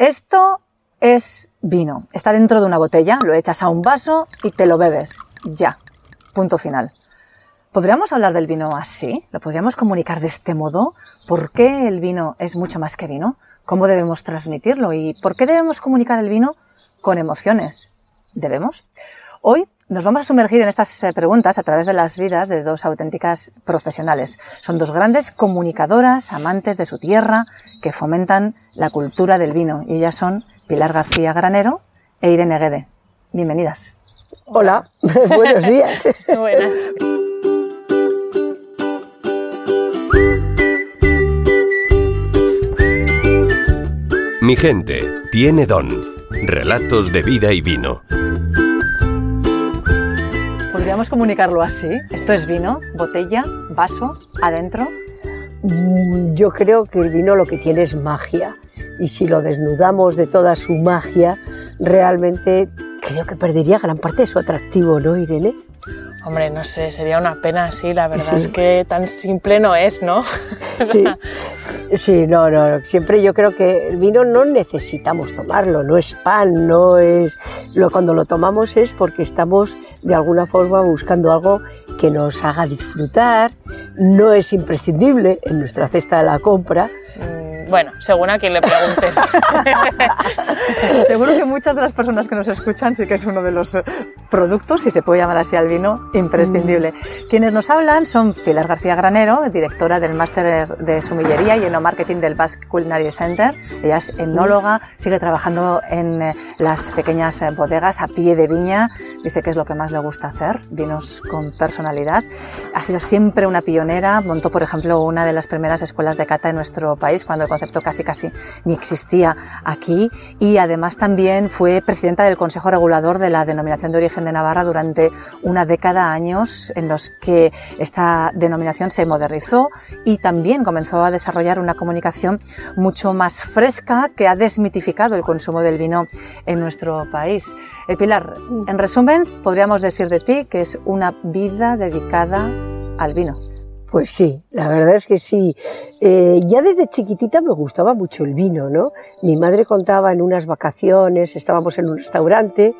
Esto es vino. Está dentro de una botella, lo echas a un vaso y te lo bebes. Ya. Punto final. ¿Podríamos hablar del vino así? ¿Lo podríamos comunicar de este modo? ¿Por qué el vino es mucho más que vino? ¿Cómo debemos transmitirlo? ¿Y por qué debemos comunicar el vino con emociones? ¿Debemos? Hoy nos vamos a sumergir en estas eh, preguntas a través de las vidas de dos auténticas profesionales. Son dos grandes comunicadoras, amantes de su tierra, que fomentan la cultura del vino. Y ellas son Pilar García Granero e Irene Guede. Bienvenidas. Hola, buenos días. Buenas. Mi gente tiene don. Relatos de vida y vino. ¿Podríamos comunicarlo así? Esto es vino, botella, vaso, adentro. Mm, Yo creo que el vino lo que tiene es magia. Y si lo desnudamos de toda su magia, realmente creo que perdería gran parte de su atractivo, ¿no, Irene? Hombre, no sé, sería una pena, sí, la verdad Sí. es que tan simple no es, ¿no? Sí, sí, no, no. Siempre yo creo que el vino no necesitamos tomarlo, no es pan, no es. Lo, cuando lo tomamos es porque estamos de alguna forma buscando algo que nos haga disfrutar, no es imprescindible en nuestra cesta de la compra. Mm, Bueno, según a quien le preguntes. Seguro que muchas de las personas que nos escuchan sí que es uno de los eh, productos, si se puede llamar así al vino, imprescindible. Quienes nos hablan son Pilar García Granero, directora del máster de sumillería y enomarketing del Basque Culinary Center. Ella es enóloga, sigue trabajando en eh, las pequeñas eh, bodegas a pie de viña. Dice que es lo que más le gusta hacer, vinos con personalidad. Ha sido siempre una pionera. Montó, por ejemplo, una de las primeras escuelas de cata en nuestro país cuando el concepto casi casi ni existía aquí y además también fue presidenta del Consejo Regulador de la Denominación de Origen de Navarra durante una década años en los que esta denominación se modernizó y también comenzó a desarrollar una comunicación mucho más fresca que ha desmitificado el consumo del vino en nuestro país. Eh, Pilar, en resumen, podríamos decir de ti que es una vida dedicada al vino. Pues sí, la verdad es que sí. Eh, ya desde chiquitita me gustaba mucho el vino, ¿no? Mi madre contaba en unas vacaciones, estábamos en un restaurante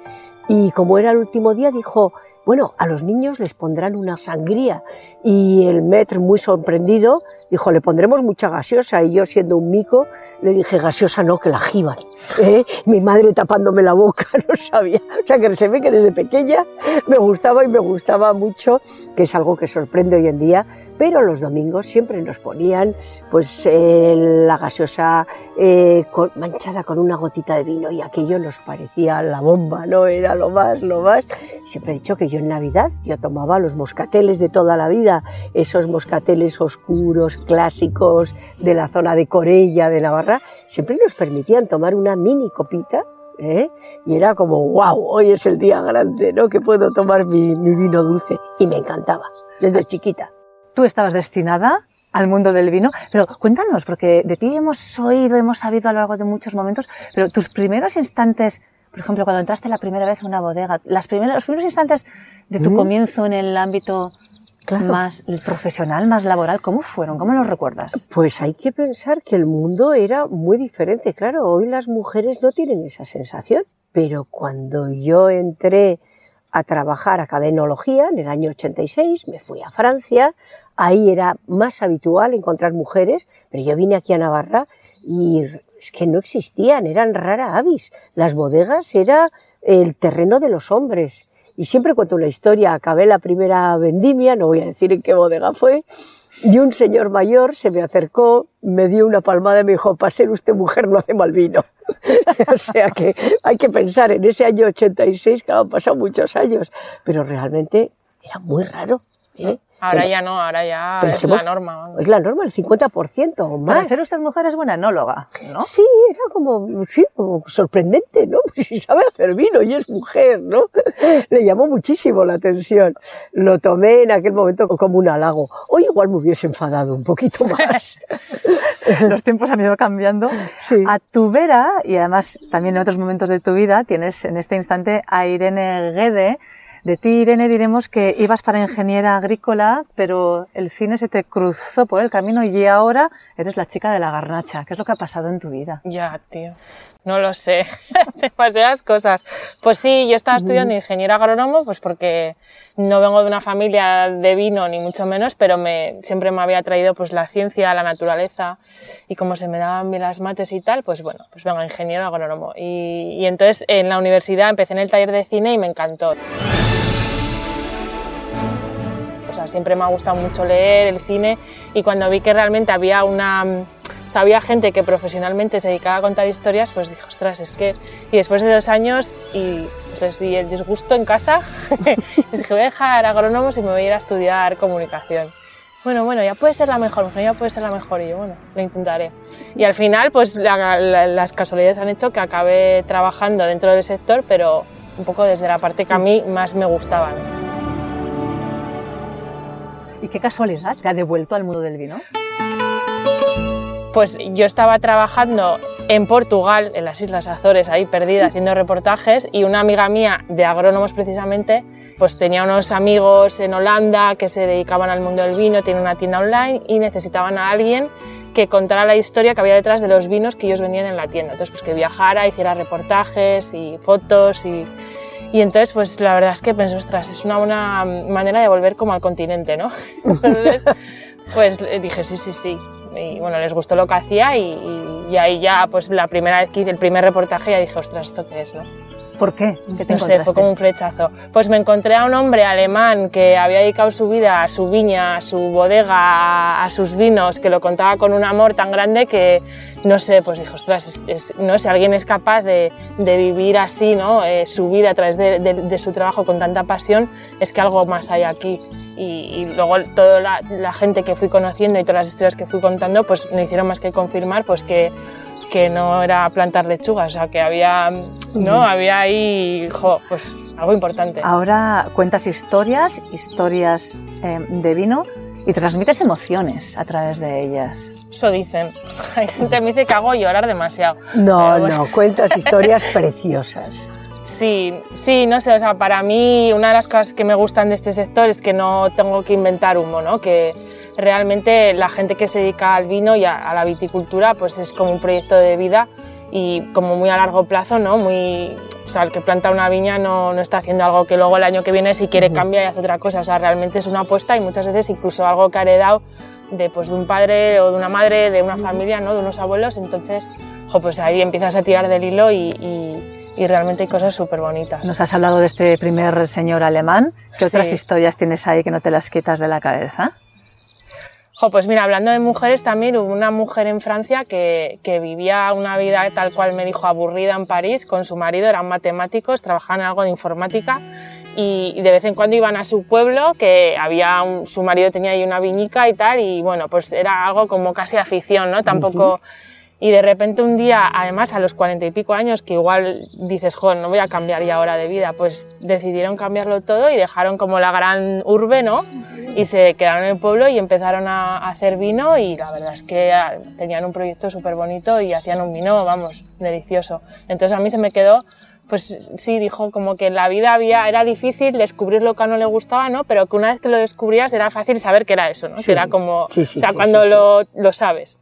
y como era el último día dijo, bueno, a los niños les pondrán una sangría. Y el maître, muy sorprendido, dijo, le pondremos mucha gaseosa. Y yo, siendo un mico, le dije, gaseosa no, que la jiban. ¿Eh? Mi madre tapándome la boca, no sabía. O sea, que se ve que desde pequeña me gustaba y me gustaba mucho, que es algo que sorprende hoy en día. Pero los domingos siempre nos ponían pues la gaseosa eh, manchada con una gotita de vino y aquello nos parecía la bomba, ¿no? Era lo más, lo más. Siempre he dicho que yo en Navidad yo tomaba los moscateles de toda la vida, esos moscateles oscuros, clásicos de la zona de Corella, de Navarra, siempre nos permitían tomar una mini copita. ¿eh? Y era como, wow, hoy es el día grande, ¿no? Que puedo tomar mi vino dulce. Y me encantaba, desde chiquita. Tú estabas destinada al mundo del vino, pero cuéntanos, porque de ti hemos oído, hemos sabido a lo largo de muchos momentos, pero tus primeros instantes, por ejemplo, cuando entraste la primera vez a una bodega, las primeras, los primeros instantes de tu Mm. comienzo en el ámbito Claro. más profesional, más laboral, ¿cómo fueron? ¿Cómo los recuerdas? Pues hay que pensar que el mundo era muy diferente. Claro, hoy las mujeres no tienen esa sensación, pero cuando yo entré a trabajar, acabé enología en el año 86, me fui a Francia, ahí era más habitual encontrar mujeres, pero yo vine aquí a Navarra y es que no existían, eran rara avis. Las bodegas era el terreno de los hombres. Y siempre cuento una historia, acabé la primera vendimia, no voy a decir en qué bodega fue, y un señor mayor se me acercó, me dio una palmada y me dijo, para ser usted mujer no hace mal vino. o sea que hay que pensar en ese año 86, que han pasado muchos años, pero realmente era muy raro. ¿eh? Ahora ya no, ahora ya pensemos- es la norma. Es la norma, el 50% o Para más. ser usted mujer es buena enóloga, ¿no? Sí, era como, sí, como sorprendente, ¿no? Pues si sabe hacer vino y es mujer, ¿no? Le llamó muchísimo la atención. Lo tomé en aquel momento como un halago. Hoy igual me hubiese enfadado un poquito más. Los tiempos han ido cambiando. Sí. A tu vera, y además también en otros momentos de tu vida, tienes en este instante a Irene Guede, De ti, Irene, diremos que ibas para ingeniera agrícola, pero el cine se te cruzó por el camino y ahora eres la chica de la garnacha. ¿Qué es lo que ha pasado en tu vida? Ya, tío. No lo sé. Demasiadas cosas. Pues sí, yo estaba estudiando ingeniero agrónomo, pues porque no vengo de una familia de vino, ni mucho menos, pero me, siempre me había traído pues la ciencia, la naturaleza, y como se me daban bien las mates y tal, pues bueno, pues vengo ingeniero agrónomo. Y, y entonces en la universidad empecé en el taller de cine y me encantó. O sea, siempre me ha gustado mucho leer el cine y cuando vi que realmente había una... O sea, había gente que profesionalmente se dedicaba a contar historias, pues dije, ostras, es que... Y después de dos años y pues les di el disgusto en casa, les dije, voy a dejar agrónomos y me voy a ir a estudiar comunicación. Bueno, bueno, ya puede ser la mejor, ya puede ser la mejor. Y yo, bueno, lo intentaré. Y al final, pues la, la, las casualidades han hecho que acabé trabajando dentro del sector, pero un poco desde la parte que a mí más me gustaba. ¿no? ¿Y qué casualidad te ha devuelto al mundo del vino? Pues yo estaba trabajando en Portugal, en las Islas Azores, ahí perdida, haciendo reportajes, y una amiga mía de agrónomos precisamente, pues tenía unos amigos en Holanda que se dedicaban al mundo del vino, tienen una tienda online y necesitaban a alguien que contara la historia que había detrás de los vinos que ellos vendían en la tienda. Entonces, pues que viajara, hiciera reportajes y fotos y y entonces, pues la verdad es que pensé, ostras, es una buena manera de volver como al continente, ¿no? Entonces, pues dije, sí, sí, sí. Y bueno, les gustó lo que hacía y, y, y ahí ya, pues la primera vez que hice el primer reportaje ya dije, ostras, ¿esto qué es, no? ¿Por qué? ¿Qué te no sé, fue como un flechazo. Pues me encontré a un hombre alemán que había dedicado su vida a su viña, a su bodega, a, sus vinos, que lo contaba con un amor tan grande que, no sé, pues dije, ostras, es, es, no sé, alguien es capaz de, de vivir así, ¿no? Eh, su vida a través de, de, de, su trabajo con tanta pasión, es que algo más hay aquí. Y, y luego toda la, la gente que fui conociendo y todas las historias que fui contando, pues no hicieron más que confirmar, pues que que no era plantar lechugas, o sea, que había, ¿no? Había ahí, jo, pues algo importante. Ahora cuentas historias, historias eh, de vino y transmites emociones a través de ellas. Eso dicen. Hay gente que me dice que hago llorar demasiado. No, bueno. no, cuentas historias preciosas. Sí, sí, no sé, o sea, para mí una de las cosas que me gustan de este sector es que no tengo que inventar humo, ¿no? Que realmente la gente que se dedica al vino y a, a la viticultura pues es como un proyecto de vida y como muy a largo plazo, ¿no? Muy, o sea, el que planta una viña no, no está haciendo algo que luego el año que viene si quiere cambia y hace otra cosa, o sea, realmente es una apuesta y muchas veces incluso algo que ha heredado de, pues, de un padre o de una madre, de una familia, ¿no? De unos abuelos, entonces, jo, pues ahí empiezas a tirar del hilo y, y y realmente hay cosas súper bonitas. Nos has hablado de este primer señor alemán. ¿Qué sí. otras historias tienes ahí que no te las quitas de la cabeza? Jo, pues mira, hablando de mujeres también, hubo una mujer en Francia que, que, vivía una vida tal cual me dijo aburrida en París con su marido, eran matemáticos, trabajaban en algo de informática y, y de vez en cuando iban a su pueblo, que había un, su marido tenía ahí una viñica y tal, y bueno, pues era algo como casi afición, ¿no? Tampoco... Uh -huh. Y de repente un día, además a los cuarenta y pico años, que igual dices, joder, no voy a cambiar ya ahora de vida, pues decidieron cambiarlo todo y dejaron como la gran urbe, ¿no? Y se quedaron en el pueblo y empezaron a hacer vino y la verdad es que tenían un proyecto súper bonito y hacían un vino, vamos, delicioso. Entonces a mí se me quedó pues sí, dijo como que en la vida había, era difícil descubrir lo que a no le gustaba, ¿no? Pero que una vez que lo descubrías era fácil saber que era eso, ¿no? Sí. Que era como, sí, sí, o sea, cuando lo, lo sabes.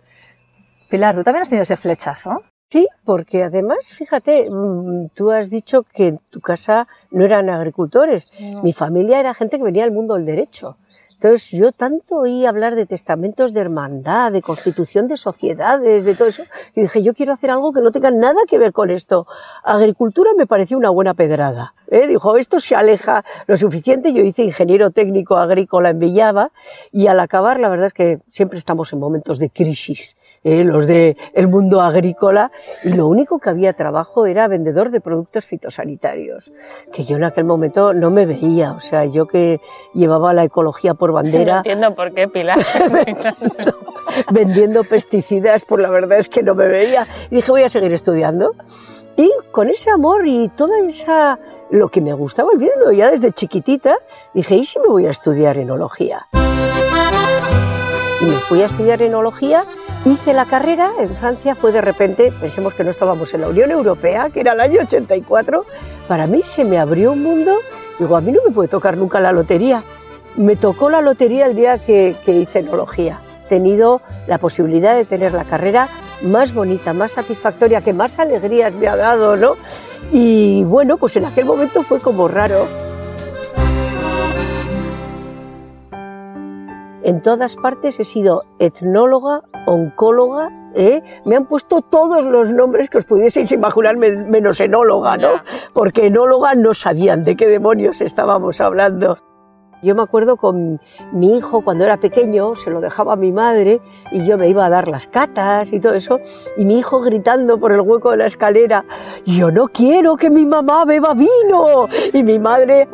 Pilar, ¿tú también has tenido ese flechazo? Sí, porque además, fíjate, mm, tú has dicho que en tu casa no eran agricultores. No. Mi familia era gente que venía del mundo del derecho. Entonces yo tanto oí hablar de testamentos de hermandad, de constitución de sociedades, de todo eso, y dije, yo quiero hacer algo que no tenga nada que ver con esto. Agricultura me pareció una buena pedrada. ¿eh? Dijo, esto se aleja lo suficiente. Yo hice ingeniero técnico agrícola en Villava y al acabar, la verdad es que siempre estamos en momentos de crisis. ¿Eh? los de el mundo agrícola y lo único que había trabajo era vendedor de productos fitosanitarios que yo en aquel momento no me veía o sea yo que llevaba la ecología por bandera. No entiendo por qué Pilar. Vendiendo, vendiendo pesticidas pues la verdad es que no me veía. Y dije voy a seguir estudiando y con ese amor y toda esa lo que me gustaba el vino ya desde chiquitita dije y si me voy a estudiar enología y me fui a estudiar enología Hice la carrera en Francia, fue de repente, pensemos que no estábamos en la Unión Europea, que era el año 84, para mí se me abrió un mundo Digo, a mí no me puede tocar nunca la lotería. Me tocó la lotería el día que, que hice enología. He tenido la posibilidad de tener la carrera más bonita, más satisfactoria, que más alegrías me ha dado, ¿no? Y bueno, pues en aquel momento fue como raro. En todas partes he sido etnóloga, oncóloga, ¿eh? me han puesto todos los nombres que os pudieseis imaginar, menos enóloga, ¿no? Porque enóloga no sabían de qué demonios estábamos hablando. Yo me acuerdo con mi hijo cuando era pequeño, se lo dejaba a mi madre y yo me iba a dar las catas y todo eso, y mi hijo gritando por el hueco de la escalera, yo no quiero que mi mamá beba vino, y mi madre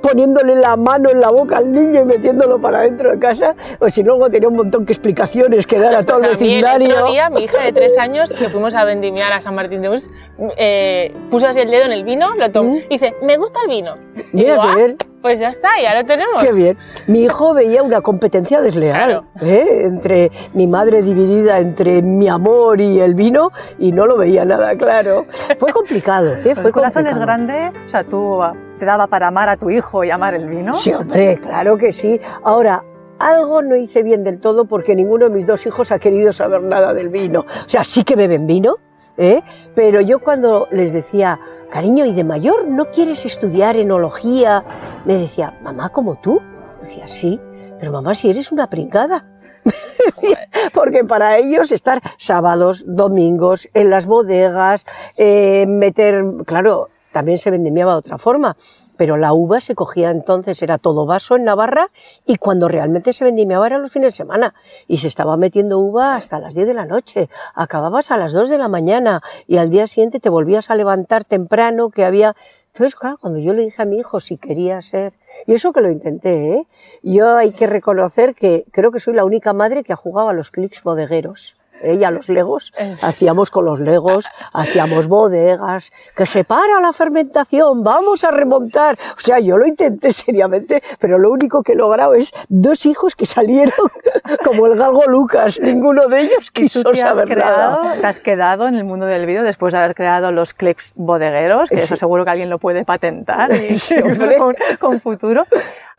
poniéndole la mano en la boca al niño y metiéndolo para dentro de casa, o si luego tenía un montón de explicaciones que dar a todo el vecindario. El otro día, mi hija de tres años, que fuimos a vendimiar a San Martín de Urs, eh, puso así el dedo en el vino, lo tomó, ¿Mm? y dice, me gusta el vino. Mira, y ver. Pues ya está, ya lo tenemos. Qué bien. Mi hijo veía una competencia desleal ¿eh? entre mi madre dividida entre mi amor y el vino y no lo veía nada claro. Fue complicado. ¿eh? Fue ¿El corazón es grande? O sea, ¿tú ah, te daba para amar a tu hijo y amar el vino? Sí, hombre, claro que sí. Ahora, algo no hice bien del todo porque ninguno de mis dos hijos ha querido saber nada del vino. O sea, sí que beben vino, ¿eh? Pero yo cuando les decía, cariño, ¿y de mayor no quieres estudiar enología? Me decía, mamá, como tú. Decía, sí, pero mamá, si eres una pringada. Porque para ellos estar sábados, domingos, en las bodegas, eh, meter, claro, también se vendimiaba de otra forma pero la uva se cogía entonces, era todo vaso en Navarra, y cuando realmente se vendimiaba era los fines de semana, y se estaba metiendo uva hasta las 10 de la noche, acababas a las 2 de la mañana, y al día siguiente te volvías a levantar temprano, que había... Entonces, claro, cuando yo le dije a mi hijo si quería ser, y eso que lo intenté, ¿eh? yo hay que reconocer que creo que soy la única madre que ha jugado a los clics bodegueros ella los legos, hacíamos con los legos, hacíamos bodegas, que se para la fermentación, vamos a remontar. O sea, yo lo intenté seriamente, pero lo único que he logrado es dos hijos que salieron como el galgo Lucas, ninguno de ellos quiso ¿Y tú te has creado, Te has quedado en el mundo del vídeo después de haber creado los clips bodegueros, que eso seguro que alguien lo puede patentar con, con futuro.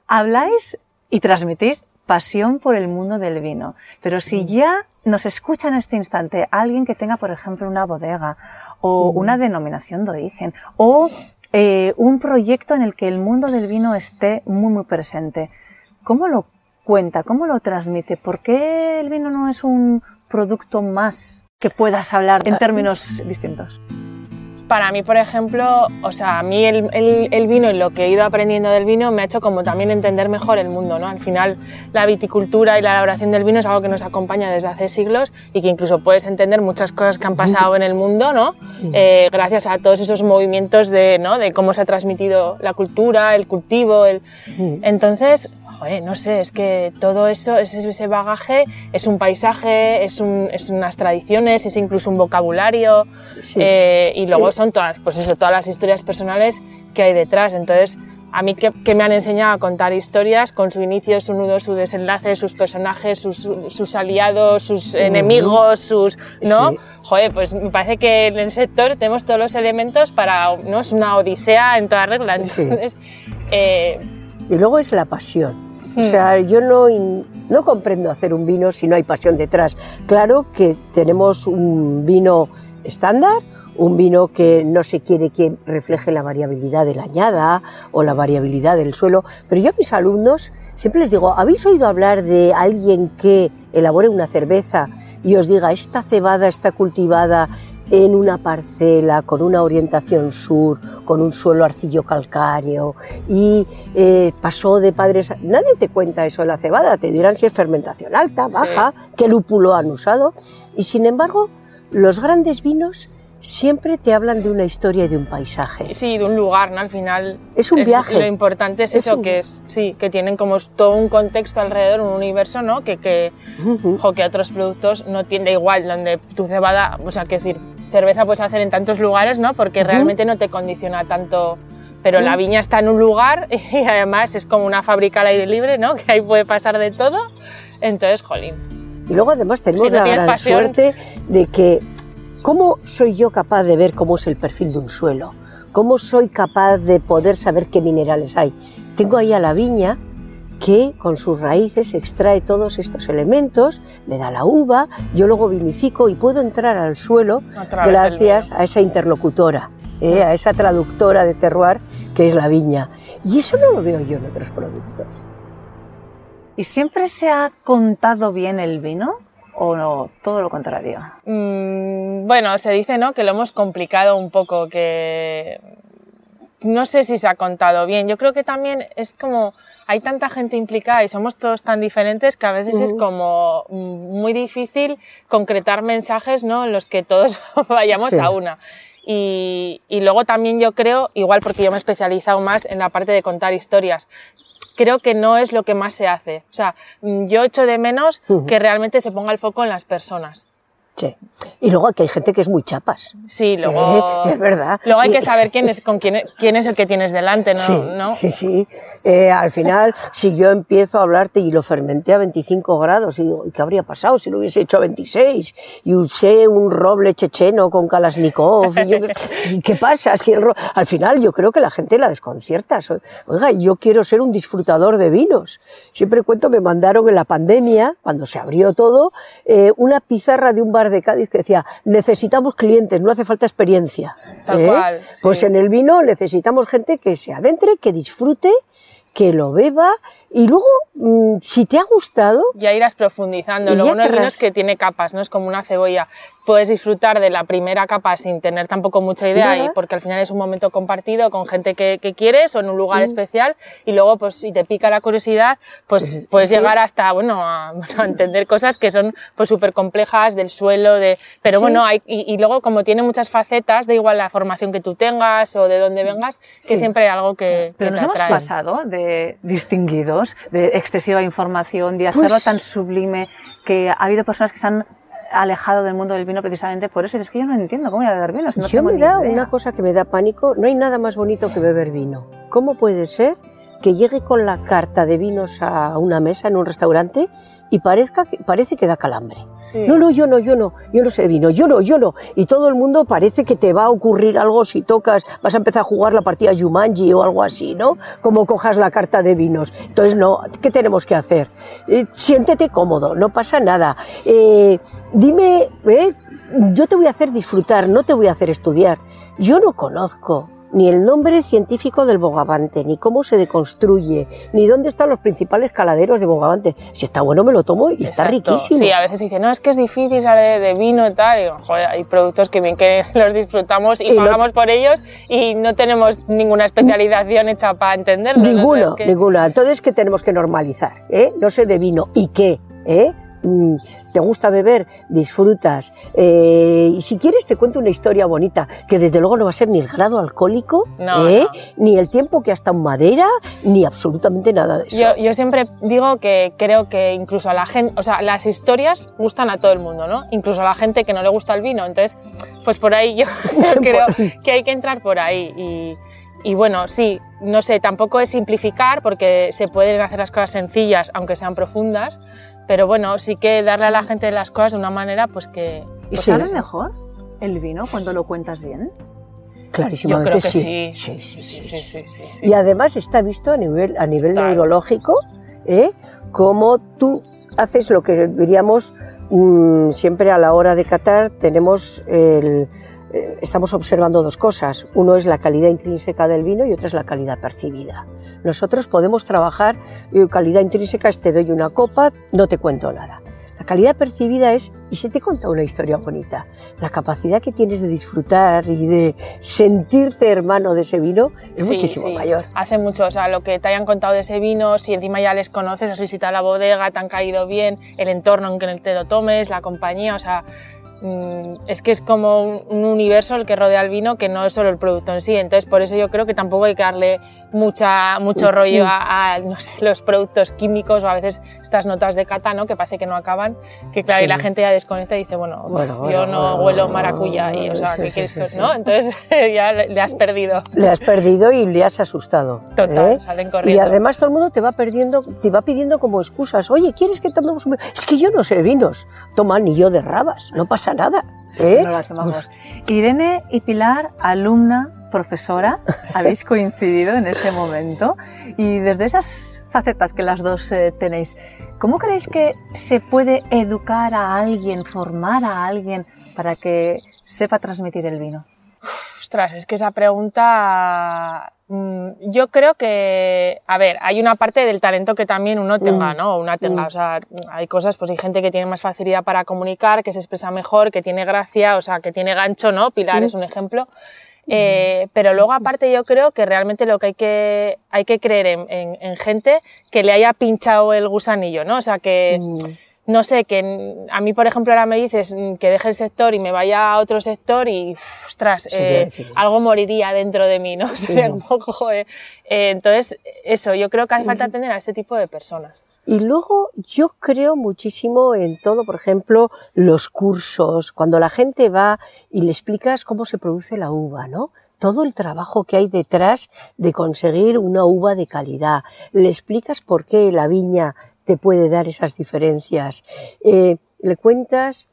Habláis y transmitís pasión por el mundo del vino. Pero si ya nos escucha en este instante alguien que tenga, por ejemplo, una bodega o una denominación de origen o eh, un proyecto en el que el mundo del vino esté muy, muy presente, ¿cómo lo cuenta? ¿Cómo lo transmite? ¿Por qué el vino no es un producto más que puedas hablar en términos distintos? Para mí, por ejemplo, o sea, a mí el, el, vino y lo que he ido aprendiendo del vino me ha hecho como también entender mejor el mundo, ¿no? Al final, la viticultura y la elaboración del vino es algo que nos acompaña desde hace siglos y que incluso puedes entender muchas cosas que han pasado en el mundo, ¿no? Eh, gracias a todos esos movimientos de, ¿no? De cómo se ha transmitido la cultura, el cultivo, el... Entonces, no sé, es que todo eso, ese, ese bagaje es un paisaje, es, un, es, unas tradiciones, es incluso un vocabulario eh, y luego son todas, pues eso, todas las historias personales que hay detrás. Entonces, a mí que, me han enseñado a contar historias con su inicio, su nudo, su desenlace, sus personajes, sus, sus aliados, sus enemigos, sus, ¿no? Joder, pues me parece que en el sector tenemos todos los elementos para, ¿no? Es una odisea en toda regla. Entonces, eh, y luego es la pasión. O hmm. sea, yo no, no comprendo hacer un vino si no hay pasión detrás. Claro que tenemos un vino estándar, un vino que no se quiere que refleje la variabilidad de la añada o la variabilidad del suelo, pero yo a mis alumnos siempre les digo, ¿habéis oído hablar de alguien que elabore una cerveza y os diga, esta cebada está cultivada en una parcela con una orientación sur, con un suelo arcillo calcáreo y eh, pasó de padres... Nadie te cuenta eso de la cebada, te dirán si es fermentación alta, baja, qué lúpulo han usado y sin embargo los grandes vinos siempre te hablan de una historia y de un paisaje. Sí, de un lugar, ¿no? Al final... Es un viaje. Lo importante es, eso, que es, sí, que tienen como todo un contexto alrededor, un universo, ¿no? Que, que, que otros productos no tienen igual, donde tu cebada, o sea, que decir, cerveza puedes hacer en tantos lugares, ¿no? Porque realmente no te condiciona tanto pero la viña está en un lugar y además es como una fábrica al aire libre, ¿no? Que ahí puede pasar de todo. Entonces, jolín. Y luego además tenemos la gran suerte de que ¿cómo soy yo capaz de ver cómo es el perfil de un suelo? ¿Cómo soy capaz de poder saber qué minerales hay? Tengo ahí a la viña que con sus raíces extrae todos estos elementos, me da la uva, yo luego vinifico y puedo entrar al suelo gracias a esa interlocutora, ¿eh? a esa traductora de terroir que es la viña. Y eso no lo veo yo en otros productos. ¿Y siempre se ha contado bien el vino? ¿O no, todo lo contrario? Mm, bueno, se dice ¿no? que lo hemos complicado un poco, que no sé si se ha contado bien. Yo creo que también es como hay tanta gente implicada y somos todos tan diferentes que a veces es como muy difícil concretar mensajes ¿no? en los que todos vayamos a una. Y, y, luego también yo creo, igual porque yo me he especializado más en la parte de contar historias, creo que no es lo que más se hace. O sea, yo echo de menos que realmente se ponga el foco en las personas. Sí. Y luego aquí hay gente que es muy chapas. Sí, luego. Eh, es verdad. Luego hay que saber quién es, con quién, quién es el que tienes delante, ¿no? Sí, ¿no? sí. sí. Eh, al final, si yo empiezo a hablarte y lo fermenté a 25 grados, y digo, ¿y qué habría pasado si lo hubiese hecho a 26? Y usé un roble checheno con Kalashnikov. Y, qué pasa? Si el Al final, yo creo que la gente la desconcierta. Oiga, yo quiero ser un disfrutador de vinos. Siempre cuento, me mandaron en la pandemia, cuando se abrió todo, eh, una pizarra de un bar de Cádiz que decía, necesitamos clientes, no hace falta experiencia. Tal ¿Eh? cual. Pues en el vino necesitamos gente que se adentre, que disfrute que lo beba y luego, mm, si te ha gustado... Ya irás profundizando. Lo bueno del vino es que tiene capas, ¿no? Es como una cebolla. Puedes disfrutar de la primera capa sin tener tampoco mucha idea y porque al final es un momento compartido con gente que, que quieres o en un lugar mm. especial y luego, pues si te pica la curiosidad, pues puedes llegar hasta, bueno, a, entender cosas que son pues súper complejas del suelo, de... Pero bueno, hay, y, luego como tiene muchas facetas, da igual la formación que tú tengas o de dónde vengas, que siempre hay algo que... Pero que nos hemos pasado de distinguidos, de excesiva información, de hacerlo pues tan sublime, que ha habido personas que se han alejado del mundo del vino precisamente por eso. Y es que yo no entiendo cómo voy a beber vino. Si no yo tengo me da una cosa que me da pánico. No hay nada más bonito que beber vino. ¿Cómo puede ser que llegue con la carta de vinos a una mesa en un restaurante y parezca que, parece que da calambre. No, no, yo no, yo no, yo no sé vino, yo no, yo no. Y todo el mundo parece que te va a ocurrir algo si tocas, vas a empezar a jugar la partida Jumanji o algo así, ¿no? Como cojas la carta de vinos. Entonces, no, ¿qué tenemos que hacer? Eh, siéntete cómodo, no pasa nada. Eh, dime, ¿eh? yo te voy a hacer disfrutar, no te voy a hacer estudiar. Yo no conozco ni el nombre científico del bogavante, ni cómo se deconstruye, ni dónde están los principales caladeros de bogavante. Si está bueno me lo tomo y está riquísimo. Sí, a veces dicen, no, es que es difícil saber de vino y tal. Y, joder, hay productos que bien que los disfrutamos y, pagamos por ellos y no tenemos ninguna especialización hecha para entenderlo. Ninguno, ninguna. Entonces, ¿qué tenemos que normalizar? ¿Eh? No sé de vino. ¿Y qué? ¿Eh? Mm, te gusta beber, disfrutas. Eh, y si quieres te cuento una historia bonita, que desde luego no va a ser ni el grado alcohólico, ¿eh? ni el tiempo que ha estado en madera, ni absolutamente nada de eso. Yo, yo, siempre digo que creo que incluso a la gente, o sea, las historias gustan a todo el mundo, ¿no? Incluso a la gente que no le gusta el vino. Entonces, pues por ahí yo, creo que hay que entrar por ahí. Y, y bueno, sí, no sé, tampoco es simplificar porque se pueden hacer las cosas sencillas aunque sean profundas, pero bueno, sí que darle a la gente las cosas de una manera pues que... ¿Y sabes mejor el vino cuando lo cuentas bien? Clarísimamente Yo creo que sí. Sí. Sí, sí, sí, Y además está visto a nivel, a nivel neurológico, ¿eh? como tú haces lo que diríamos mm, siempre a la hora de catar, tenemos el, estamos observando dos cosas. Uno es la calidad intrínseca del vino y otra es la calidad percibida. Nosotros podemos trabajar eh, calidad intrínseca es te doy una copa, no te cuento nada. La calidad percibida es, y se te cuenta una historia bonita, la capacidad que tienes de disfrutar y de sentirte hermano de ese vino es muchísimo mayor. Hace mucho, o sea, lo que te hayan contado de ese vino, si encima ya les conoces, has visitado la bodega, te han caído bien, el entorno en que te lo tomes, la compañía, o sea, es que es como un universo el que rodea al vino que no es solo el producto en sí. Entonces, por eso yo creo que tampoco hay que darle mucha, mucho rollo a, los productos químicos o a veces estas notas de cata, ¿no? Que parece que no acaban. Que claro, y la gente ya desconecta y dice, bueno, yo no huelo maracuya y, o sea, ¿qué quieres que, no? Entonces ya le, has perdido. Le has perdido y le has asustado. Total, ¿eh? salen corriendo. Y además todo el mundo te va perdiendo, te va pidiendo como excusas. Oye, ¿quieres que tomemos un Es que yo no sé vinos. Toma ni yo de rabas, no pasa nada. ¿eh? No la tomamos. Irene y Pilar, alumna profesora, habéis coincidido en ese momento y desde esas facetas que las dos eh, tenéis, ¿cómo creéis que se puede educar a alguien, formar a alguien para que sepa transmitir el vino? Ostras, es que esa pregunta yo creo que, a ver, hay una parte del talento que también uno tenga, Mm. ¿no? Una tenga, Mm. o sea, hay cosas, pues hay gente que tiene más facilidad para comunicar, que se expresa mejor, que tiene gracia, o sea, que tiene gancho, ¿no? Pilar Mm. es un ejemplo. Eh, pero luego aparte yo creo que realmente lo que hay que, hay que creer en, en- en gente que le haya pinchado el gusanillo, ¿no? O sea, que, Mm. No sé, que a mí, por ejemplo, ahora me dices mm, que deje el sector y me vaya a otro sector y, ostras, eh, algo moriría dentro de mí, ¿no? Sería un poco, eh, eh, entonces, eso, yo creo que hace falta tener a este tipo de personas. Y luego yo creo muchísimo en todo, por ejemplo, los cursos, cuando la gente va y le explicas cómo se produce la uva, ¿no? Todo el trabajo que hay detrás de conseguir una uva de calidad. Le explicas por qué la viña te puede dar esas diferencias. Eh, le cuentas,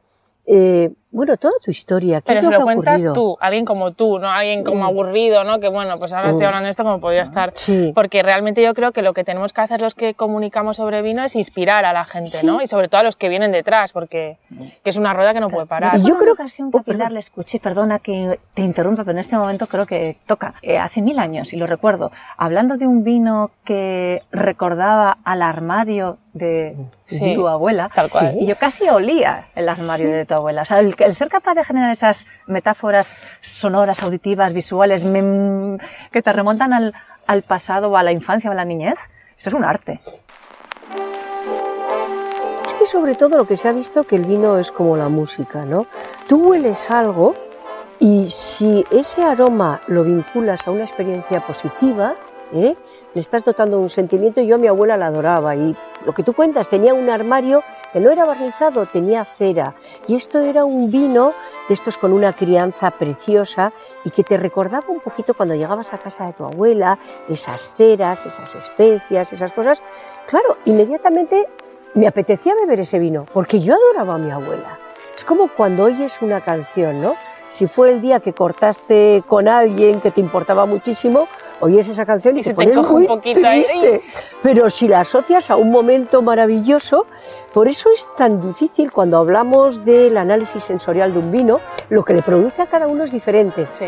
eh, bueno, toda tu historia. ¿Qué Pero es se lo lo que cuentas ocurrido? tú, alguien como tú, no alguien como Mm. aburrido, ¿no? Que bueno, pues ahora estoy Mm. hablando de esto como podía estar. Sí. Porque realmente yo creo que lo que tenemos que hacer los que comunicamos sobre vino es inspirar a la gente, Sí. ¿no? Y sobre todo a los que vienen detrás, porque que es una rueda que no puede parar. Yo Yo creo que ocasión que oh, a Pilar le escuché, perdona que te interrumpa, pero en este momento creo que toca. Eh, hace mil años, y lo recuerdo, hablando de un vino que recordaba al armario de Sí, tu abuela, tal cual. y yo casi olía el armario de tu abuela. O sea, el, el ser capaz de generar esas metáforas sonoras, auditivas, visuales, mem- que te remontan al, pasado a la infancia o a la niñez, eso es un arte. Es que sobre todo lo que se ha visto que el vino es como la música, ¿no? Tú hueles algo y si ese aroma lo vinculas a una experiencia positiva, ¿eh? le estás dotando un sentimiento. Yo a mi abuela la adoraba y lo que tú cuentas, tenía un armario que no era barnizado, tenía cera. Y esto era un vino de estos con una crianza preciosa y que te recordaba un poquito cuando llegabas a casa de tu abuela, esas ceras, esas especias, esas cosas. Claro, inmediatamente me apetecía beber ese vino, porque yo adoraba a mi abuela. Es como cuando oyes una canción, ¿no? Si fue el día que cortaste con alguien que te importaba muchísimo, oyes esa canción y, Y te se te pones un poquito ahí. triste. Pero si la asocias a un momento maravilloso, por eso es tan difícil cuando hablamos del análisis sensorial de un vino, lo que le produce a cada uno es diferente. Sí.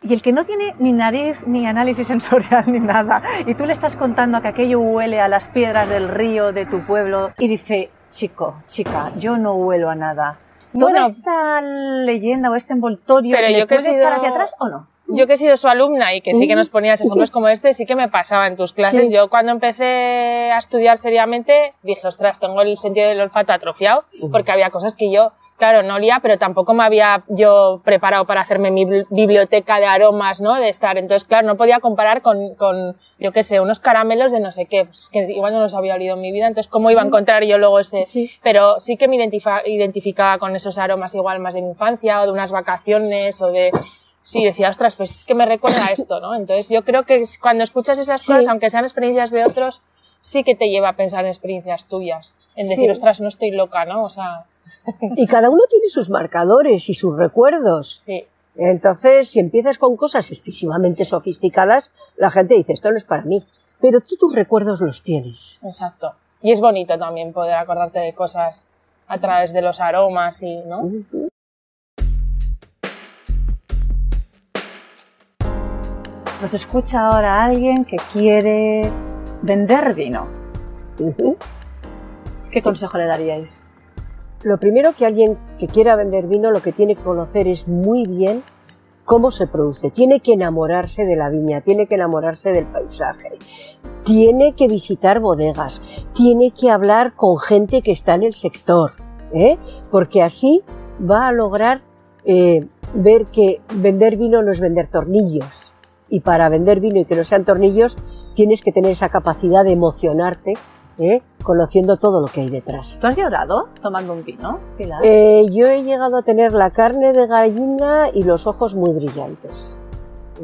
Y el que no tiene ni nariz, ni análisis sensorial, ni nada, y tú le estás contando que aquello huele a las piedras del río de tu pueblo, y dice, chico, chica, yo no huelo a nada. ¿Toda Bueno. esta leyenda o este envoltorio Pero yo puede echar hacia atrás o no? Yo que he sido su alumna y que sí que nos ponías ejemplos como este, sí que me pasaba en tus clases. Sí. Yo cuando empecé a estudiar seriamente dije, ostras, tengo el sentido del olfato atrofiado, porque había cosas que yo, claro, no olía, pero tampoco me había yo preparado para hacerme mi bibli- biblioteca de aromas, ¿no? De estar. Entonces, claro, no podía comparar con, con yo qué sé, unos caramelos de no sé qué, pues es que igual no los había olido en mi vida, entonces, ¿cómo iba a encontrar yo luego ese? Sí. Pero sí que me identificaba con esos aromas igual más de mi infancia o de unas vacaciones o de... Sí, decía, ostras, pues es que me recuerda a esto, ¿no? Entonces yo creo que cuando escuchas esas Sí. cosas, aunque sean experiencias de otros, sí que te lleva a pensar en experiencias tuyas. En decir, Sí. ostras, no estoy loca, ¿no? O sea, Y cada uno tiene sus marcadores y sus recuerdos. sí. Entonces, si empiezas con cosas excesivamente sofisticadas, la gente dice, esto no es para mí. Pero tú tus recuerdos los tienes. Exacto. Y es bonito también poder acordarte de cosas a través de los aromas y, ¿no? Nos escucha ahora alguien que quiere vender vino. ¿Qué consejo le daríais? Lo primero que alguien que quiera vender vino lo que tiene que conocer es muy bien cómo se produce. Tiene que enamorarse de la viña, tiene que enamorarse del paisaje, tiene que visitar bodegas, tiene que hablar con gente que está en el sector, ¿eh? porque así va a lograr eh, ver que vender vino no es vender tornillos. Y para vender vino y que no sean tornillos, tienes que tener esa capacidad de emocionarte, ¿eh? conociendo todo lo que hay detrás. ¿Tú has llorado tomando un vino, Pilar? Eh, yo he llegado a tener la carne de gallina y los ojos muy brillantes.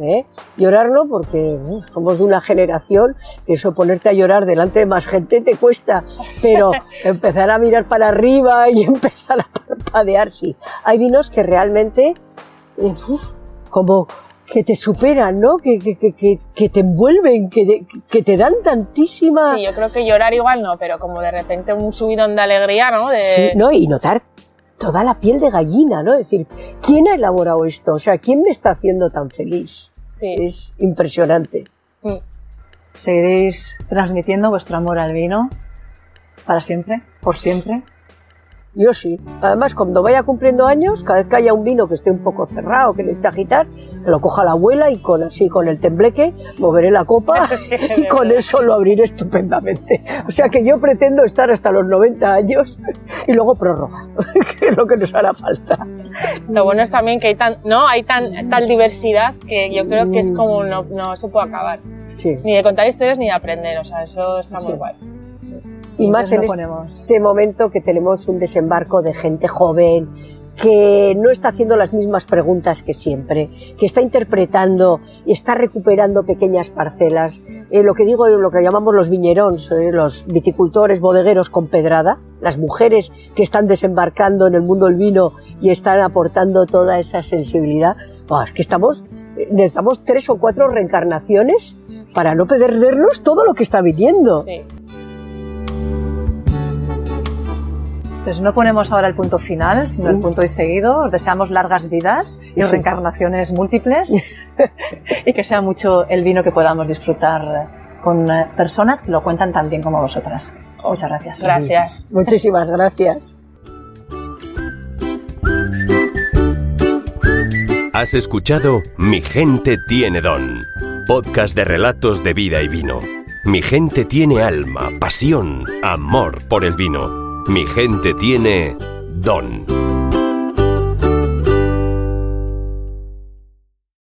¿eh? Llorar no, porque uf, somos de una generación que eso ponerte a llorar delante de más gente te cuesta, pero empezar a mirar para arriba y empezar a parpadear, sí. Hay vinos que realmente, uf, como que te superan, ¿no? Que, que, que, que, te envuelven, que, que te dan tantísima... Sí, yo creo que llorar igual no, pero como de repente un subidón de alegría, ¿no? De... Sí, ¿no? Y notar toda la piel de gallina, ¿no? Es decir, ¿quién ha elaborado esto? O sea, ¿quién me está haciendo tan feliz? Sí. Es impresionante. Mm. ¿Seguiréis transmitiendo vuestro amor al vino para siempre? ¿Por siempre? Yo sí. Además, cuando vaya cumpliendo años, cada vez que haya un vino que esté un poco cerrado, que necesite agitar, que lo coja la abuela y con así, con el tembleque, moveré la copa y con eso lo abriré estupendamente. O sea que yo pretendo estar hasta los 90 años y luego prórroga, que es lo que nos hará falta. Lo bueno es también que hay tan, no, hay tan, tal diversidad que yo creo que es como no, no se puede acabar. Sí. Ni de contar historias ni de aprender, o sea, eso está Sí. muy guay. Y más en este ponemos... este momento que tenemos un desembarco de gente joven que no está haciendo las mismas preguntas que siempre, que está interpretando y está recuperando pequeñas parcelas, Eh, lo que digo, lo que llamamos los viñerons, eh, los viticultores, bodegueros con pedrada, las mujeres que están desembarcando en el mundo del vino y están aportando toda esa sensibilidad. Buah, es que estamos, eh, necesitamos tres o cuatro reencarnaciones para no perdernos todo lo que está viniendo. Sí. Entonces no ponemos ahora el punto final, sino el Mm. punto y seguido. Os deseamos largas vidas y Sí. reencarnaciones múltiples y que sea mucho el vino que podamos disfrutar con eh, personas que lo cuentan tan bien como vosotras. Muchas gracias. Gracias. Muchísimas gracias. Has escuchado Mi gente tiene don, podcast de relatos de vida y vino. Mi gente tiene alma, pasión, amor por el vino. Mi gente tiene don.